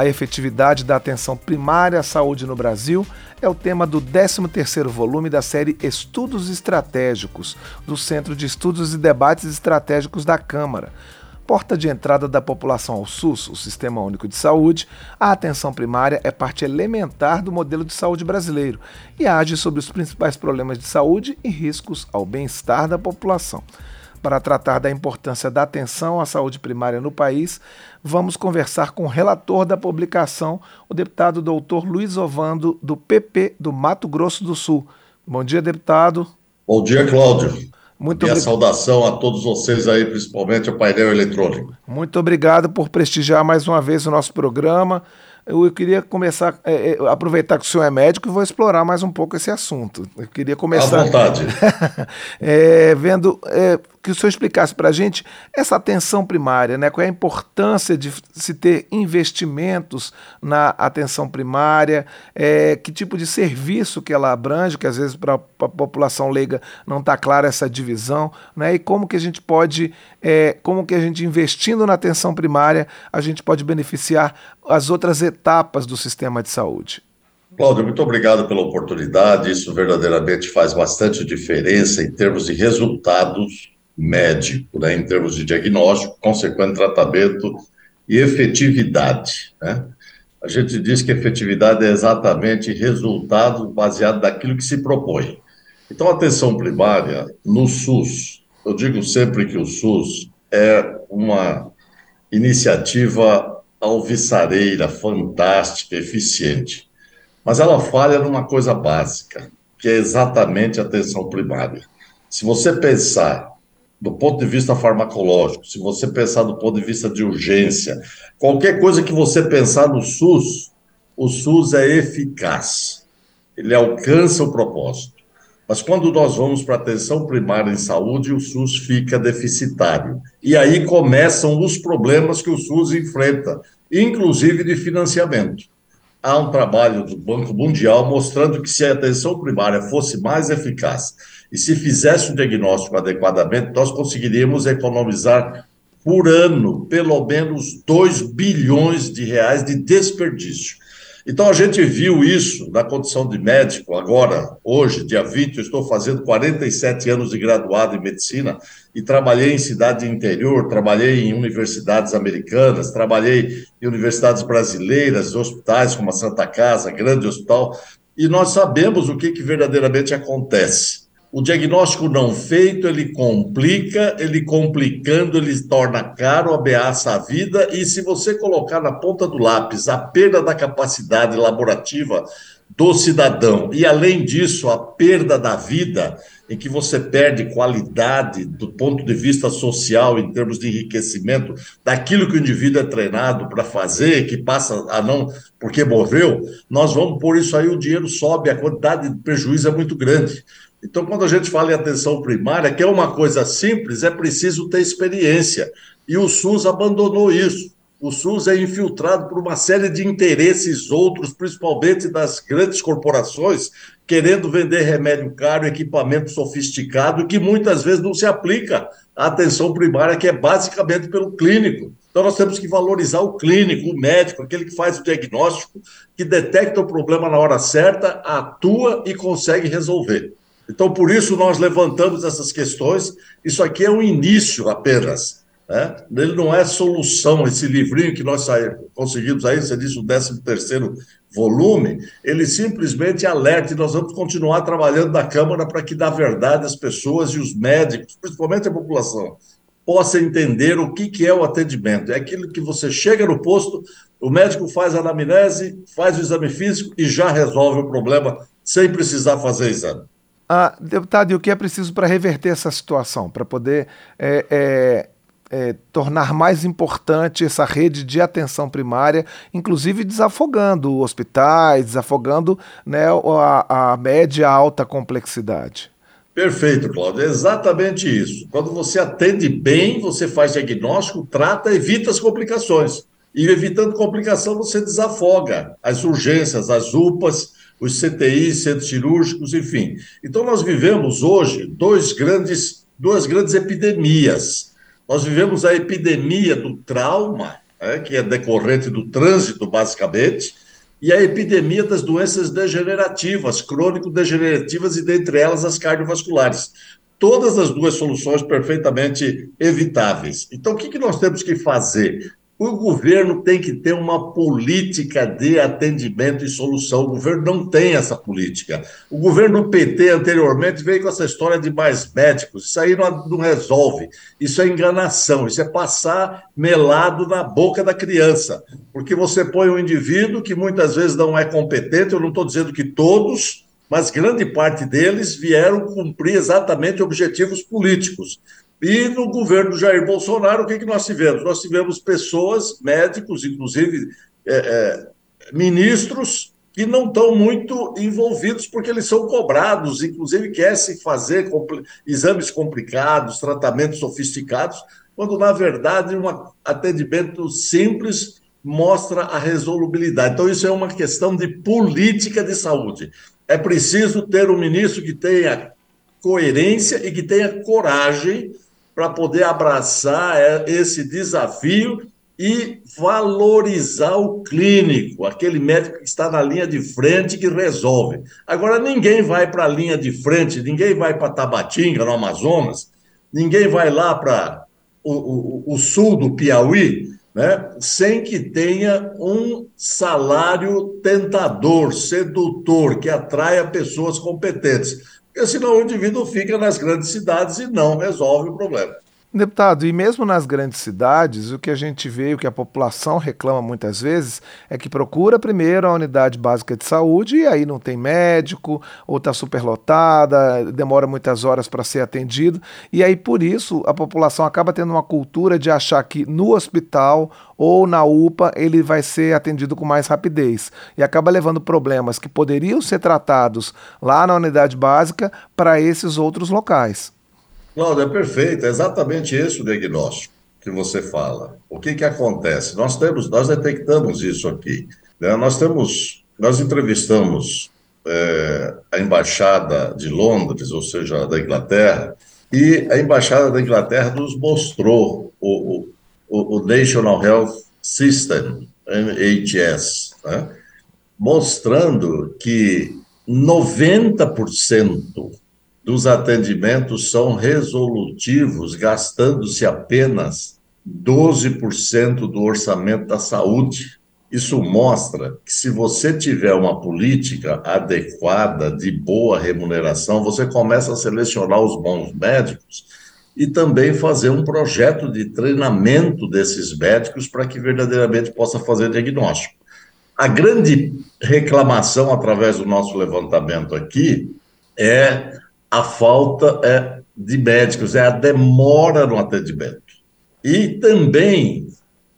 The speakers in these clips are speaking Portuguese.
A efetividade da atenção primária à saúde no Brasil é o tema do 13º volume da série Estudos Estratégicos, do Centro de Estudos e Debates Estratégicos da Câmara. Porta de entrada da população ao SUS, o Sistema Único de Saúde, a atenção primária é parte elementar do modelo de saúde brasileiro e age sobre os principais problemas de saúde e riscos ao bem-estar da população. Para tratar da importância da atenção à saúde primária no país, vamos conversar com o relator da publicação, o deputado doutor Luiz Ovando, do PP do Mato Grosso do Sul. Bom dia, deputado. Bom dia, Cláudio. Muito Minha saudação a todos vocês aí, principalmente ao painel eletrônico. Muito obrigado por prestigiar mais uma vez o nosso programa eu queria começar, é, é, aproveitar que o senhor é médico e vou explorar mais um pouco esse assunto. Eu queria começar. À vontade. é, vendo é, que o senhor explicasse para a gente essa atenção primária, né? qual é a importância de se ter investimentos na atenção primária, é, que tipo de serviço que ela abrange, que às vezes para a população leiga não está clara essa divisão, né? e como que a gente pode, é, como que a gente investindo na atenção primária, a gente pode beneficiar as outras etapas do sistema de saúde. Cláudio, muito obrigado pela oportunidade. Isso verdadeiramente faz bastante diferença em termos de resultados médicos, né? em termos de diagnóstico, consequente tratamento e efetividade. Né? A gente diz que efetividade é exatamente resultado baseado naquilo que se propõe. Então, atenção primária no SUS, eu digo sempre que o SUS é uma iniciativa alvissareira, fantástica, eficiente. Mas ela falha numa coisa básica, que é exatamente a atenção primária. Se você pensar do ponto de vista farmacológico, se você pensar do ponto de vista de urgência, qualquer coisa que você pensar no SUS, o SUS é eficaz. Ele alcança o propósito. Mas quando nós vamos para a atenção primária em saúde, o SUS fica deficitário. E aí começam os problemas que o SUS enfrenta, inclusive de financiamento. Há um trabalho do Banco Mundial mostrando que se a atenção primária fosse mais eficaz e se fizesse o diagnóstico adequadamente, nós conseguiríamos economizar por ano pelo menos 2 bilhões de reais de desperdício. Então a gente viu isso na condição de médico, agora, hoje, dia 20, eu estou fazendo 47 anos de graduado em medicina e trabalhei em cidade interior, trabalhei em universidades americanas, trabalhei em universidades brasileiras, hospitais como a Santa Casa, grande hospital, e nós sabemos o que, que verdadeiramente acontece. O diagnóstico não feito, ele complica, ele complicando, ele torna caro, ameaça a vida, e se você colocar na ponta do lápis a perda da capacidade laborativa do cidadão, e além disso, a perda da vida, em que você perde qualidade do ponto de vista social, em termos de enriquecimento, daquilo que o indivíduo é treinado para fazer, que passa a não porque morreu, nós vamos por isso aí, o dinheiro sobe, a quantidade de prejuízo é muito grande. Então, quando a gente fala em atenção primária, que é uma coisa simples, é preciso ter experiência. E o SUS abandonou isso. O SUS é infiltrado por uma série de interesses outros, principalmente das grandes corporações, querendo vender remédio caro, equipamento sofisticado, que muitas vezes não se aplica à atenção primária, que é basicamente pelo clínico. Então, nós temos que valorizar o clínico, o médico, aquele que faz o diagnóstico, que detecta o problema na hora certa, atua e consegue resolver. Então, por isso, nós levantamos essas questões. Isso aqui é um início apenas. Né? Ele não é solução. Esse livrinho que nós conseguimos aí, você disse o 13 volume, ele simplesmente alerta e nós vamos continuar trabalhando na Câmara para que, na verdade, as pessoas e os médicos, principalmente a população, possam entender o que, que é o atendimento. É aquilo que você chega no posto, o médico faz a anamnese, faz o exame físico e já resolve o problema sem precisar fazer exame. Ah, deputado, e o que é preciso para reverter essa situação, para poder é, é, é, tornar mais importante essa rede de atenção primária, inclusive desafogando hospitais, desafogando né, a, a média alta complexidade? Perfeito, Cláudio. É exatamente isso. Quando você atende bem, você faz diagnóstico, trata, evita as complicações. E evitando complicação, você desafoga as urgências, as UPAs, os CTIs, centros cirúrgicos, enfim. Então, nós vivemos hoje dois grandes, duas grandes epidemias. Nós vivemos a epidemia do trauma é, que é decorrente do trânsito, basicamente, e a epidemia das doenças degenerativas, crônico-degenerativas, e dentre elas as cardiovasculares. Todas as duas soluções perfeitamente evitáveis. Então, o que, que nós temos que fazer? O governo tem que ter uma política de atendimento e solução. O governo não tem essa política. O governo PT anteriormente veio com essa história de mais médicos. Isso aí não, não resolve. Isso é enganação. Isso é passar melado na boca da criança. Porque você põe um indivíduo que muitas vezes não é competente. Eu não estou dizendo que todos, mas grande parte deles vieram cumprir exatamente objetivos políticos. E no governo Jair Bolsonaro, o que, que nós tivemos? Nós tivemos pessoas, médicos, inclusive é, é, ministros, que não estão muito envolvidos porque eles são cobrados, inclusive quer se fazer compl exames complicados, tratamentos sofisticados, quando na verdade um atendimento simples mostra a resolubilidade. Então isso é uma questão de política de saúde. É preciso ter um ministro que tenha coerência e que tenha coragem para poder abraçar é, esse desafio e valorizar o clínico, aquele médico que está na linha de frente que resolve. Agora, ninguém vai para a linha de frente, ninguém vai para Tabatinga, no Amazonas, ninguém vai lá para o, o, o, sul do Piauí, né, sem que tenha um salário tentador, sedutor, que atraia pessoas competentes porque senão o indivíduo fica nas grandes cidades e não resolve o problema. Deputado, e mesmo nas grandes cidades, o que a gente vê, o que a população reclama muitas vezes, é que procura primeiro a unidade básica de saúde e aí não tem médico, ou está superlotada, demora muitas horas para ser atendido, e aí por isso a população acaba tendo uma cultura de achar que no hospital ou na UPA ele vai ser atendido com mais rapidez e acaba levando problemas que poderiam ser tratados lá na unidade básica para esses outros locais. Cláudio, é perfeito, é exatamente esse o diagnóstico que você fala. O que, que acontece? Nós temos, nós detectamos isso aqui. Né? Nós temos, nós entrevistamos é, a embaixada de Londres, ou seja, da Inglaterra, e a embaixada da Inglaterra nos mostrou o, o, o National Health System, NHS, né? mostrando que 90% dos atendimentos são resolutivos, gastando-se apenas 12% do orçamento da saúde. Isso mostra que, se você tiver uma política adequada, de boa remuneração, você começa a selecionar os bons médicos e também fazer um projeto de treinamento desses médicos para que verdadeiramente possa fazer diagnóstico. A grande reclamação através do nosso levantamento aqui é a falta é, de médicos, é a demora no atendimento. E também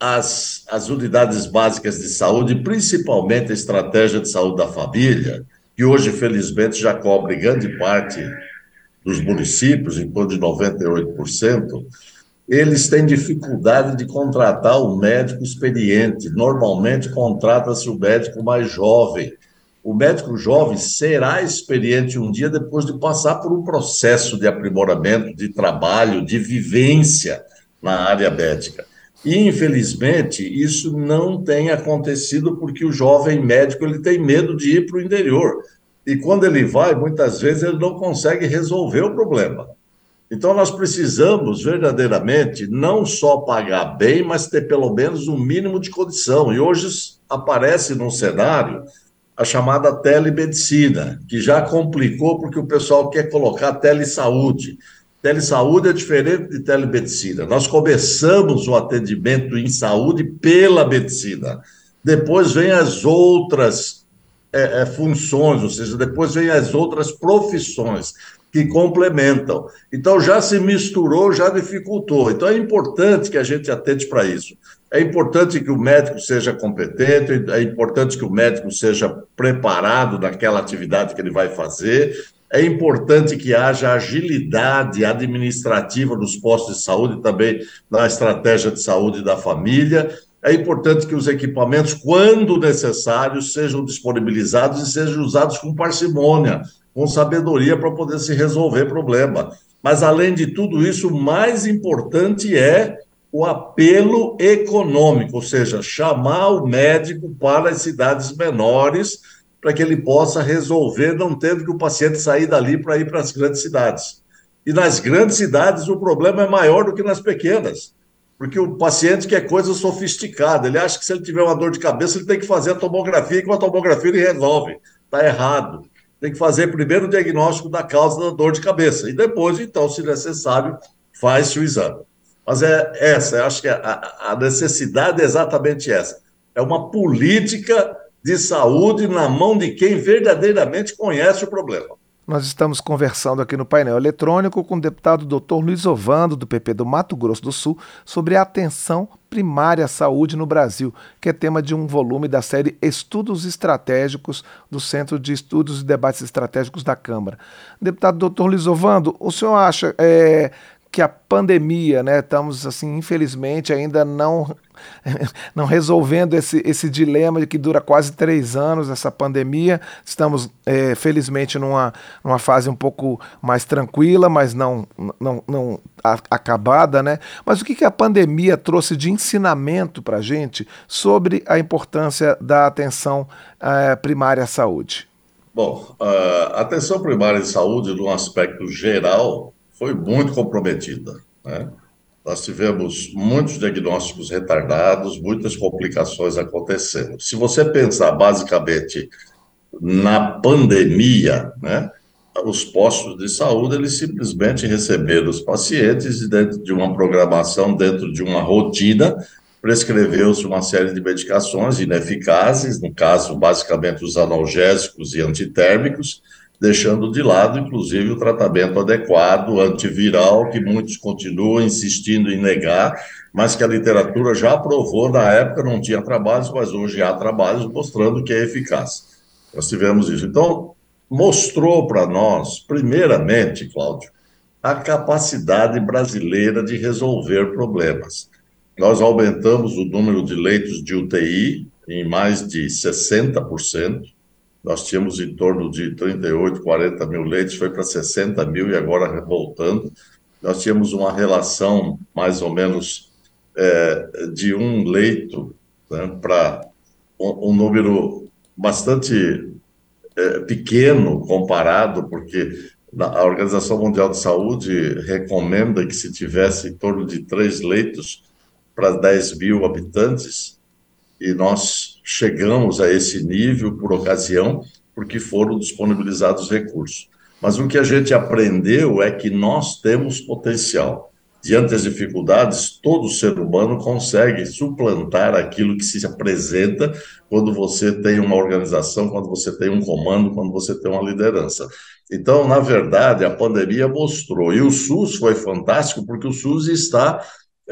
as, as unidades básicas de saúde, principalmente a estratégia de saúde da família, que hoje, felizmente, já cobre grande parte dos municípios, em torno de 98%, eles têm dificuldade de contratar um médico experiente. Normalmente, contrata-se o médico mais jovem, o médico jovem será experiente um dia depois de passar por um processo de aprimoramento, de trabalho, de vivência na área médica. E, infelizmente, isso não tem acontecido porque o jovem médico ele tem medo de ir para o interior. E quando ele vai, muitas vezes ele não consegue resolver o problema. Então, nós precisamos verdadeiramente não só pagar bem, mas ter pelo menos um mínimo de condição. E hoje aparece num cenário a chamada telemedicina, que já complicou porque o pessoal quer colocar telesaúde. Telesaúde é diferente de telemedicina. Nós começamos o atendimento em saúde pela medicina. Depois vem as outras é, é, funções, ou seja, depois vem as outras profissões que complementam. Então já se misturou, já dificultou. Então é importante que a gente atente para isso. É importante que o médico seja competente, é importante que o médico seja preparado naquela atividade que ele vai fazer, é importante que haja agilidade administrativa nos postos de saúde, também na estratégia de saúde da família. É importante que os equipamentos, quando necessários, sejam disponibilizados e sejam usados com parcimônia, com sabedoria para poder se resolver problema. Mas, além de tudo isso, o mais importante é o apelo econômico, ou seja, chamar o médico para as cidades menores para que ele possa resolver, não tendo que o paciente sair dali para ir para as grandes cidades. E nas grandes cidades o problema é maior do que nas pequenas, porque o paciente quer coisa sofisticada, ele acha que se ele tiver uma dor de cabeça, ele tem que fazer a tomografia e com a tomografia ele resolve. Está errado. Tem que fazer primeiro o diagnóstico da causa da dor de cabeça e depois, então, se necessário, faz-se o exame. Mas é essa, eu acho que a, a necessidade é exatamente essa. É uma política de saúde na mão de quem verdadeiramente conhece o problema. Nós estamos conversando aqui no painel eletrônico com o deputado Dr. Luiz Ovando, do PP do Mato Grosso do Sul, sobre a atenção primária à saúde no Brasil, que é tema de um volume da série Estudos Estratégicos do Centro de Estudos e Debates Estratégicos da Câmara. Deputado Dr. Luiz Ovando, o senhor acha é, que a pandemia, né, estamos assim, infelizmente ainda não não resolvendo esse, esse dilema de que dura quase três anos essa pandemia. Estamos é, felizmente numa, numa fase um pouco mais tranquila, mas não não, não a, acabada, né? Mas o que, que a pandemia trouxe de ensinamento para a gente sobre a importância da atenção é, primária à saúde? Bom, a atenção primária de saúde, num aspecto geral, foi muito comprometida. Né? Nós tivemos muitos diagnósticos retardados, muitas complicações acontecendo. Se você pensar basicamente na pandemia, né, os postos de saúde eles simplesmente receberam os pacientes e dentro de uma programação, dentro de uma rotina, prescreveu-se uma série de medicações ineficazes, no caso basicamente os analgésicos e antitérmicos, deixando de lado, inclusive, o tratamento adequado antiviral, que muitos continuam insistindo em negar, mas que a literatura já aprovou na época, não tinha trabalhos, mas hoje há trabalhos mostrando que é eficaz. Nós tivemos isso. Então, mostrou para nós, primeiramente, Cláudio, a capacidade brasileira de resolver problemas. Nós aumentamos o número de leitos de UTI em mais de 60%, nós tínhamos em torno de 38, 40 mil leitos, foi para 60 mil e agora voltando. Nós tínhamos uma relação mais ou menos é, de um leito né, para um, um, número bastante é, pequeno comparado, porque a Organização Mundial de Saúde recomenda que se tivesse em torno de três leitos para 10 mil habitantes, e nós chegamos a esse nível por ocasião, porque foram disponibilizados recursos. Mas o que a gente aprendeu é que nós temos potencial. Diante das dificuldades, todo ser humano consegue suplantar aquilo que se apresenta quando você tem uma organização, quando você tem um comando, quando você tem uma liderança. Então, na verdade, a pandemia mostrou, e o SUS foi fantástico, porque o SUS está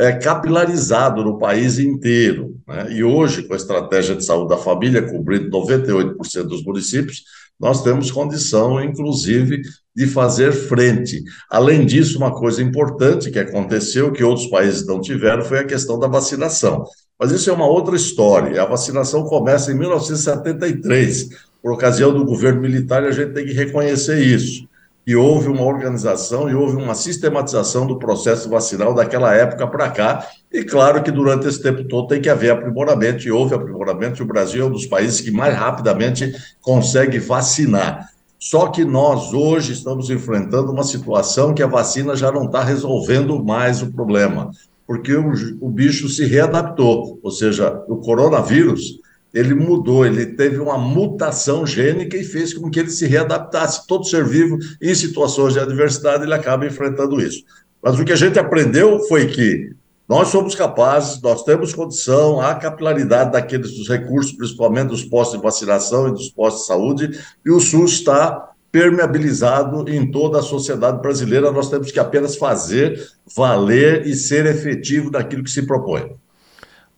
é, capilarizado no país inteiro. Né? E hoje, com a estratégia de saúde da família, cobrindo 98% dos municípios, nós temos condição, inclusive, de fazer frente. Além disso, uma coisa importante que aconteceu, que outros países não tiveram, foi a questão da vacinação. Mas isso é uma outra história. A vacinação começa em 1973, por ocasião do governo militar, e a gente tem que reconhecer isso que houve uma organização e houve uma sistematização do processo vacinal daquela época para cá. E claro que durante esse tempo todo tem que haver aprimoramento, e houve aprimoramento, e o Brasil é um dos países que mais rapidamente consegue vacinar. Só que nós hoje estamos enfrentando uma situação que a vacina já não está resolvendo mais o problema, porque o, o bicho se readaptou, ou seja, o coronavírus ele mudou, ele teve uma mutação gênica e fez com que ele se readaptasse. Todo ser vivo, em situações de adversidade, ele acaba enfrentando isso. Mas o que a gente aprendeu foi que nós somos capazes, nós temos condição, há capilaridade daqueles dos recursos, principalmente dos postos de vacinação e dos postos de saúde, e o SUS está permeabilizado em toda a sociedade brasileira. Nós temos que apenas fazer valer e ser efetivo naquilo que se propõe.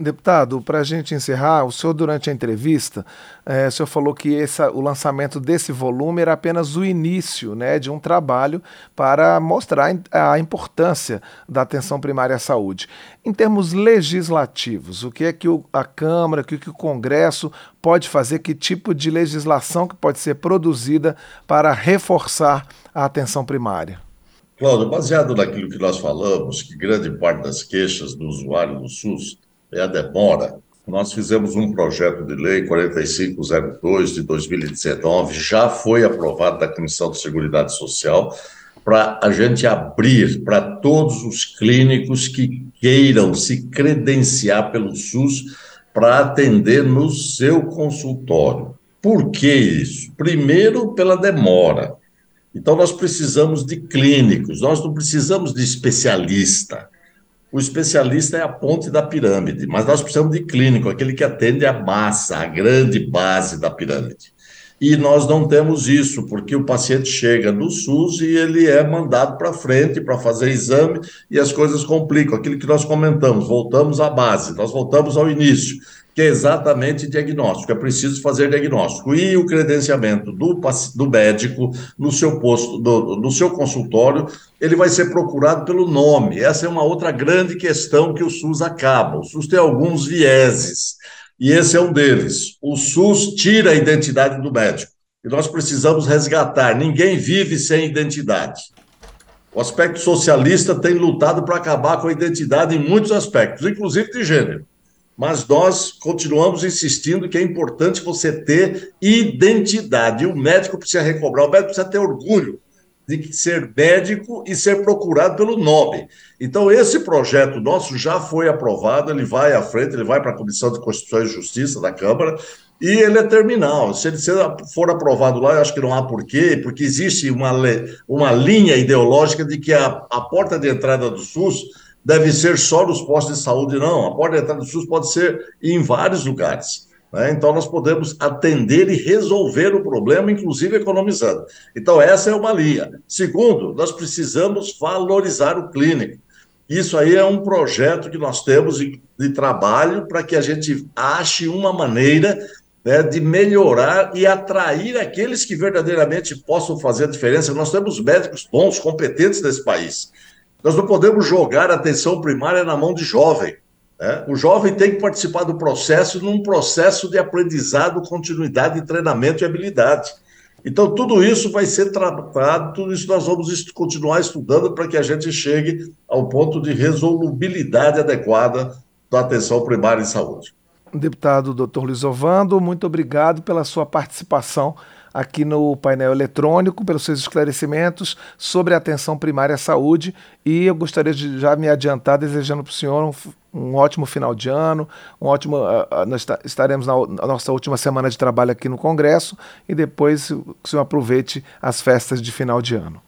Deputado, para a gente encerrar, o senhor, durante a entrevista, é, o senhor falou que essa, o lançamento desse volume era apenas o início né, de um trabalho para mostrar a importância da atenção primária à saúde. Em termos legislativos, o que é que o, a Câmara, o que, é que o Congresso pode fazer, que tipo de legislação que pode ser produzida para reforçar a atenção primária? Cláudio, baseado naquilo que nós falamos, que grande parte das queixas do usuário do SUS é a demora, nós fizemos um projeto de lei 4502 de 2019, já foi aprovado da Comissão de Seguridade Social, para a gente abrir para todos os clínicos que queiram se credenciar pelo SUS para atender no seu consultório. Por que isso? Primeiro, pela demora. Então, nós precisamos de clínicos, nós não precisamos de especialista. O especialista é a ponte da pirâmide, mas nós precisamos de clínico, aquele que atende a massa, a grande base da pirâmide. E nós não temos isso, porque o paciente chega no SUS e ele é mandado para frente para fazer exame e as coisas complicam. Aquilo que nós comentamos, voltamos à base, nós voltamos ao início que é exatamente diagnóstico. É preciso fazer diagnóstico. E o credenciamento do, do médico no seu posto, do, no seu consultório, ele vai ser procurado pelo nome. Essa é uma outra grande questão que o SUS acaba. O SUS tem alguns vieses, e esse é um deles. O SUS tira a identidade do médico. E nós precisamos resgatar. Ninguém vive sem identidade. O aspecto socialista tem lutado para acabar com a identidade em muitos aspectos, inclusive de gênero mas nós continuamos insistindo que é importante você ter identidade. O médico precisa recobrar, o médico precisa ter orgulho de ser médico e ser procurado pelo nome. Então, esse projeto nosso já foi aprovado, ele vai à frente, ele vai para a Comissão de Constituição e Justiça da Câmara, e ele é terminal. Se ele for aprovado lá, eu acho que não há porquê, porque existe uma, uma linha ideológica de que a, a porta de entrada do SUS deve ser só nos postos de saúde, não. A porta de entrada do SUS pode ser em vários lugares. Né? Então, nós podemos atender e resolver o problema, inclusive economizando. Então, essa é uma linha. Segundo, nós precisamos valorizar o clínico. Isso aí é um projeto que nós temos de, trabalho para que a gente ache uma maneira né, de melhorar e atrair aqueles que verdadeiramente possam fazer a diferença. Nós temos médicos bons, competentes nesse país. Nós não podemos jogar a atenção primária na mão de jovem. Né? O jovem tem que participar do processo num processo de aprendizado, continuidade, treinamento e habilidade. Então, tudo isso vai ser tratado, tudo isso nós vamos continuar estudando para que a gente chegue ao ponto de resolubilidade adequada da atenção primária em saúde. Deputado Dr. Luiz Ovando, muito obrigado pela sua participação aqui no painel eletrônico, pelos seus esclarecimentos sobre a atenção primária à saúde. E eu gostaria de já me adiantar, desejando para o senhor um, um, ótimo final de ano, um ótimo. Uh, nós estaremos na, na, nossa última semana de trabalho aqui no Congresso e depois que o senhor aproveite as festas de final de ano.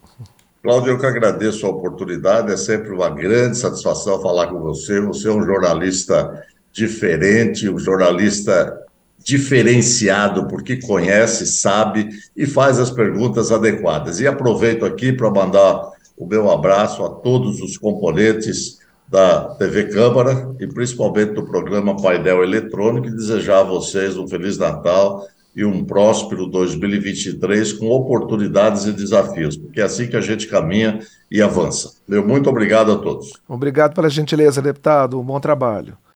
Cláudio, eu que agradeço a oportunidade, é sempre uma grande satisfação falar com você. Você é um jornalista diferente, um jornalista diferenciado, porque conhece, sabe e faz as perguntas adequadas. E aproveito aqui para mandar o meu abraço a todos os componentes da TV Câmara e principalmente do programa Painel Eletrônico e desejar a vocês um Feliz Natal e um próspero 2023 com oportunidades e desafios, porque é assim que a gente caminha e avança. Meu muito obrigado a todos. Obrigado pela gentileza, deputado. Um bom trabalho.